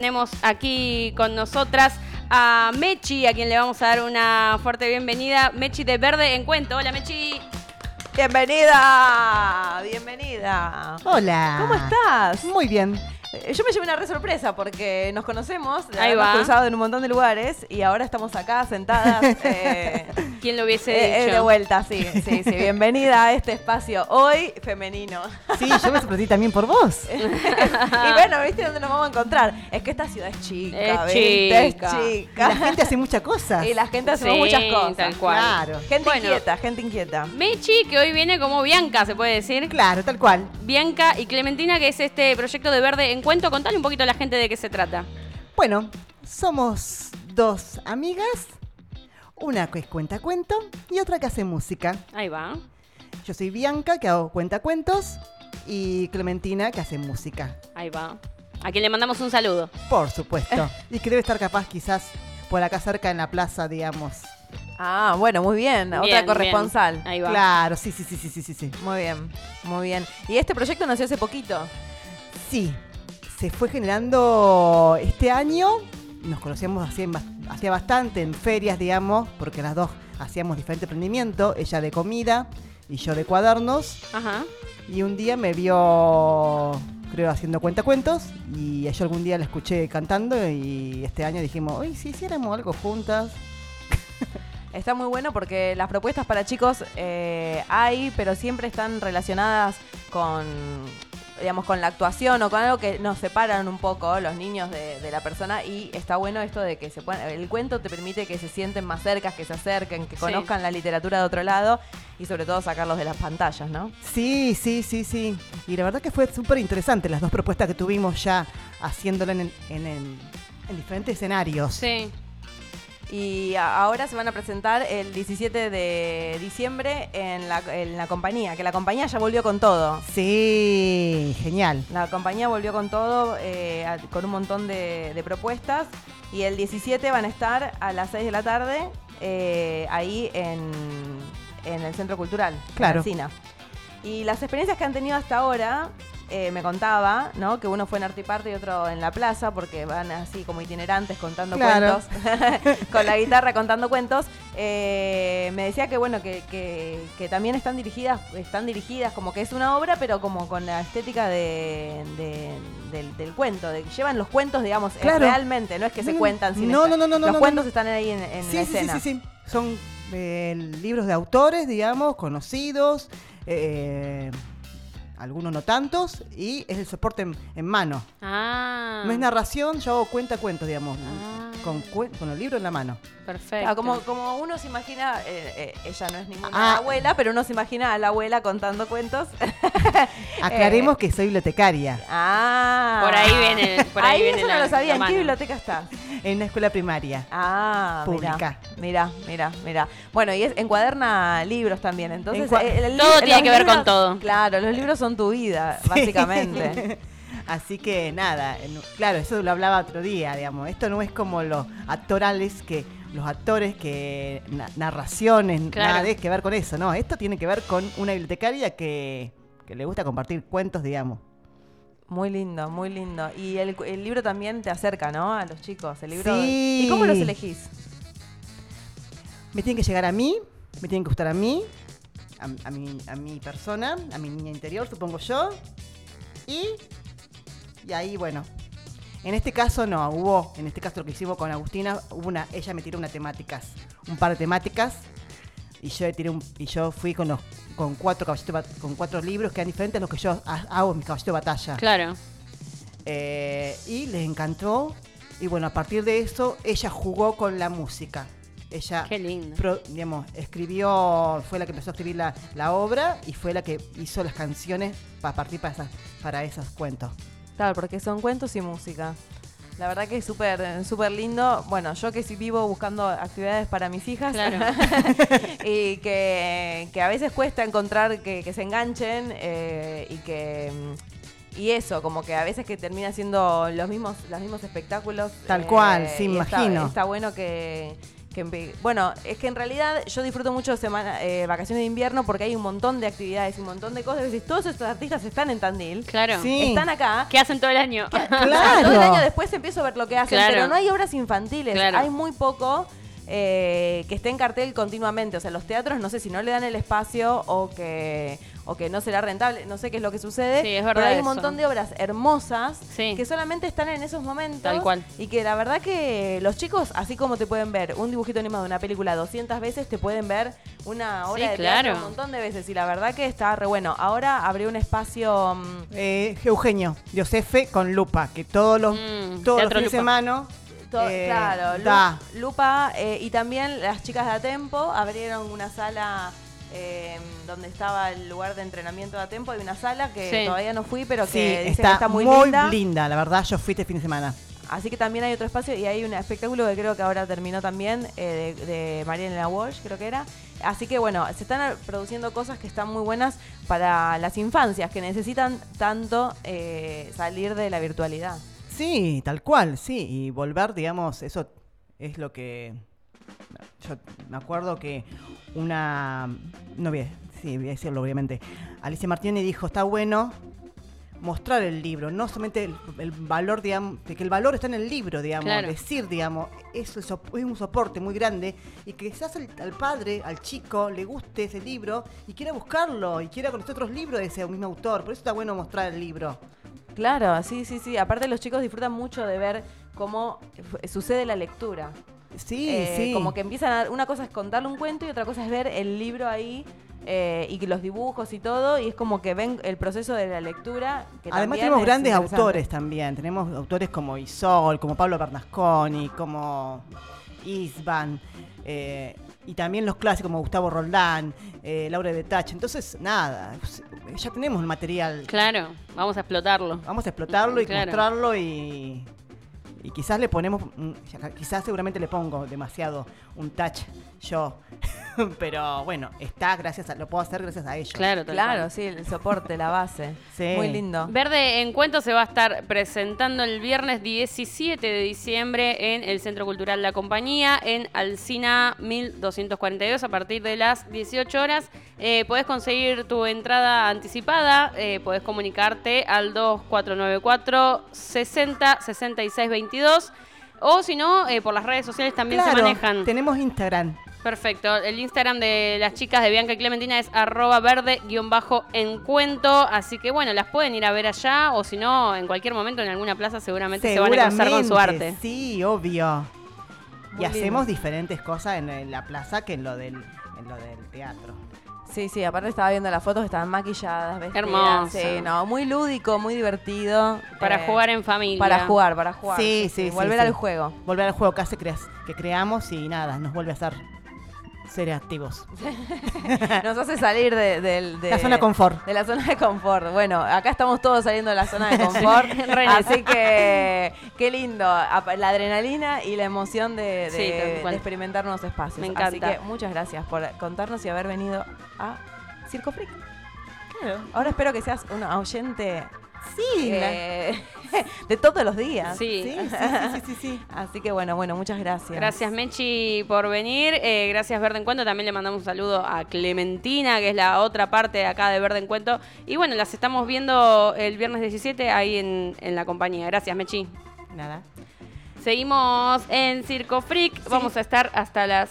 Tenemos aquí con nosotras a Mechi, a quien le vamos a dar una fuerte bienvenida. Mechi de Verde en Cuento. Hola, Mechi. Bienvenida, bienvenida. Hola. ¿Cómo estás? Muy bien. Yo me llevé una re sorpresa porque nos conocemos, Ahí hemos va. cruzado en un montón de lugares y ahora estamos acá sentadas eh, ¿Quién lo hubiese eh, eh, dicho? de vuelta, sí, sí, sí. Bienvenida a este espacio hoy femenino. Sí, yo me sorprendí también por vos. y bueno, ¿viste dónde nos vamos a encontrar? Es que esta ciudad es chica, Es ¿viste? chica. Es Y chica. la gente hace muchas cosas. Y la gente hace Sí, muchas cosas. tal cual. Claro. Gente Bueno. inquieta, gente inquieta. Mechi, que hoy viene como Bianca, se puede decir. Claro, tal cual. Bianca y Clementina, que es este proyecto de Verde en Cuento. Contale un poquito a la gente de qué se trata. Bueno, somos dos amigas. Una que cuenta cuento y otra que hace música. Ahí va. Yo soy Bianca, que hago cuentacuentos, y Clementina, que hace música. Ahí va. A quien le mandamos un saludo. Por supuesto. Y que debe estar capaz quizás por acá cerca en la plaza, digamos. Ah, bueno, muy bien. Bien, Otra bien. corresponsal. Ahí va. Claro, sí, sí, sí, sí, sí, sí, sí. Muy bien, muy bien. Y este proyecto nació hace poquito. Sí, se fue generando este año. Nos conocíamos hacía, bas- hacía bastante en ferias, digamos, porque las dos hacíamos diferente emprendimiento, ella de comida y yo de cuadernos. Ajá. Y un día me vio, creo, haciendo cuentacuentos y yo algún día la escuché cantando y este año dijimos, uy, si hiciéramos algo juntas. Está muy bueno porque las propuestas para chicos eh, hay, pero siempre están relacionadas con, digamos, con la actuación o con algo que nos separan un poco los niños de, de la persona y está bueno esto de que se puedan, el cuento te permite que se sienten más cerca, que se acerquen, que Sí. conozcan la literatura de otro lado y sobre todo sacarlos de las pantallas, ¿no? Sí, sí, sí, sí. Y la verdad que fue súper interesante las dos propuestas que tuvimos ya haciéndolo en, en- en- en diferentes escenarios. Sí. Y ahora se van a presentar el 17 de diciembre en la, en la compañía, que la compañía ya volvió con todo. Sí, genial. La compañía volvió con todo, eh, con un montón de, de propuestas. Y el 17 van a estar a las 6 de la tarde eh, ahí en, en el Centro Cultural, Claro. en. Y las experiencias que han tenido hasta ahora, eh, me contaba, ¿no? Que uno fue en Artiparte y otro en la plaza, porque van así como itinerantes contando Claro. cuentos, con la guitarra contando cuentos. Eh, me decía que bueno, que, que- que también están dirigidas, están dirigidas como que es una obra, pero como con la estética de, de- del, del cuento, de que llevan los cuentos, digamos, eh, Claro. realmente, no es que se No, cuentan sin no, no, no, no, Los no, cuentos no. están ahí en, en Sí, la sí, sí, escena. sí, sí. Son eh, libros de autores, digamos, conocidos, eh, algunos no tantos, y es el soporte en, en mano. Ah. No es narración, yo hago cuenta cuentos, digamos, Ah. con, cuen- con el libro en la mano. Perfecto. Claro, como, como uno se imagina, eh, eh, ella no es ninguna Ah. abuela, pero uno se imagina a la abuela contando cuentos. Aclaremos Eh. que soy bibliotecaria ah. Por ahí viene- por ahí viene eso la- no lo sabía. ¿En qué biblioteca estás? En una escuela primaria. Ah, Pública. Mira, mira, mira. Bueno, y es, encuaderna libros también. Entonces, Encua- eh, el Todo tiene que ver con todo. Claro, los libros son tu vida, Sí. básicamente. Así que nada, claro, eso lo hablaba otro día, digamos. Esto no es como los actorales que los actores que na- narraciones, Claro. nada de que ver con eso, no, esto tiene que ver con una bibliotecaria que, que le gusta compartir cuentos, digamos. Muy lindo, muy lindo. Y el, el libro también te acerca, ¿no? A los chicos. El libro. Sí. ¿Y cómo los elegís? Me tienen que llegar a mí, me tienen que gustar a mí, a, a mi, a mi persona, a mi niña interior, supongo yo. Y, y ahí, bueno. En este caso no, hubo, en este caso lo que hicimos con Agustina, hubo una, ella me tiró unas temáticas, un par de temáticas, y yo tiré un, y yo fui con los, con cuatro caballitos con cuatro libros que eran diferentes a los que yo ha- hago en mi caballito de batalla. Claro. Eh, y les encantó. Y bueno, a partir de eso, ella jugó con la música. Ella Qué lindo. pro- digamos, escribió, fue la que empezó a escribir la, la obra y fue la que hizo las canciones para partir para, esas- para esos cuentos. Claro, porque son cuentos y música. La verdad que es súper súper lindo. Bueno, yo que sí vivo buscando actividades para mis hijas Claro. y que, que a veces cuesta encontrar que, que se enganchen eh, y que y eso, como que a veces que termina siendo los mismos los mismos espectáculos. Tal cual, sí, y me está- imagino. Está, bueno que, que bueno, es que en realidad yo disfruto mucho semana, eh, vacaciones de invierno porque hay un montón de actividades y un montón de cosas. Es decir, todos estos artistas están en Tandil, Claro. Sí. están acá. ¿Qué hacen todo el año? Claro. Todo el año después empiezo a ver lo que hacen, Claro. pero no hay obras infantiles. Claro. Hay muy poco eh, que esté en cartel continuamente. O sea, los teatros no sé si no le dan el espacio o que o que no será rentable, no sé qué es lo que sucede. Sí, es verdad Pero hay un eso. montón de obras hermosas Sí. que solamente están en esos momentos. Tal cual. Y que la verdad que los chicos, así como te pueden ver un dibujito animado de una película 200 veces, te pueden ver una obra Sí, de claro. teatro un montón de veces. Y la verdad que está re bueno. Ahora abrió un espacio... mm, Eh, Eugenio, Josefe con Lupa, que todos los, Mm, todos los fines de Lupa. semana To- eh, claro, Lu- da. Lupa eh, y también las chicas de Atempo abrieron una sala eh, donde estaba el lugar de entrenamiento de Atempo. Hay una sala que Sí. todavía no fui, pero Sí, que dicen está, que está muy, muy, linda. la verdad, yo fui este fin de semana. Así que también hay otro espacio y hay un espectáculo que creo que ahora terminó también eh, de, de Mariana Walsh, creo que era. Así que bueno, se están produciendo cosas que están muy buenas para las infancias que necesitan tanto eh, salir de la virtualidad. Sí, tal cual, sí. Y volver, digamos, eso es lo que. Yo me acuerdo que una. No voy a, sí, voy a decirlo, obviamente. Alicia Martínez dijo: está bueno mostrar el libro, no solamente el, el valor, digamos, de que el valor está en el libro, digamos, Claro. decir, digamos, eso es, un soporte muy grande y que quizás al, al padre, al chico, le guste ese libro y quiera buscarlo y quiera conocer otros libros de ese mismo autor. Por eso está bueno mostrar el libro. Claro, sí, sí, sí. Aparte los chicos disfrutan mucho de ver cómo sucede la lectura. Sí, Eh, sí. Como que empiezan a... Una cosa es contarle un cuento y otra cosa es ver el libro ahí eh, y los dibujos y todo. Y es como que ven el proceso de la lectura. Que Además tenemos es grandes autores también. Tenemos autores como Isol, como Pablo Bernasconi, como Isban. eh, y también los clásicos como Gustavo Roldán, eh, Laura de Tache. Entonces, nada, pues, ya tenemos el material. Claro, vamos a explotarlo. Vamos a explotarlo y Claro. mostrarlo y, y quizás le ponemos, mm, quizás seguramente le pongo demasiado un touch yo. Pero bueno, está gracias a, lo puedo hacer gracias a ellos. Claro, Claro, cual. sí, el soporte, la base. Sí. Muy lindo. Verde en Cuento se va a estar presentando el viernes 17 de diciembre en el Centro Cultural La Compañía, en Alcina 1242, a partir de las 18 horas. Eh, podés conseguir tu entrada anticipada, eh, podés comunicarte al 2494 60 66 22. O si no, eh, por las redes sociales también se manejan. tenemos Instagram. Perfecto. El Instagram de las chicas de Bianca y Clementina es arroba verde-encuento. Así que bueno, las pueden ir a ver allá o si no, en cualquier momento en alguna plaza seguramente, se van a cruzar con su Seguramente, arte. Sí, obvio. Muy y hacemos diferentes cosas en, en la plaza que en lo del, en lo del teatro. Sí, sí, aparte estaba viendo las fotos, estaban maquilladas, vestidas. Hermoso. Sí, no, muy lúdico, muy divertido. Para Eh, jugar en familia. Para jugar, para jugar. Sí, sí, sí, Volver sí. al juego. Volver al juego que hace que creamos y nada, nos vuelve a hacer seres activos. Nos hace salir de, de- La zona confort. De la zona de confort. Bueno, acá estamos todos saliendo de la zona de confort. Así que qué lindo. La adrenalina y la emoción de, de- Sí, de experimentar nuevos espacios. Me Así encanta. que muchas gracias por contarnos y haber venido a Circo Freak. Ahora espero que seas un oyente Sí, eh, de todos los días. Sí. sí, sí, sí, sí, sí, sí. Así que bueno, bueno, muchas gracias. Gracias Mechi por venir, eh, gracias Verde en Cuento, también le mandamos un saludo a Clementina, que es la otra parte de acá de Verde en Cuento. Y bueno, las estamos viendo el viernes 17 ahí en, en la compañía. Gracias Mechi. Nada. Seguimos en Circo Freak, vamos a estar hasta las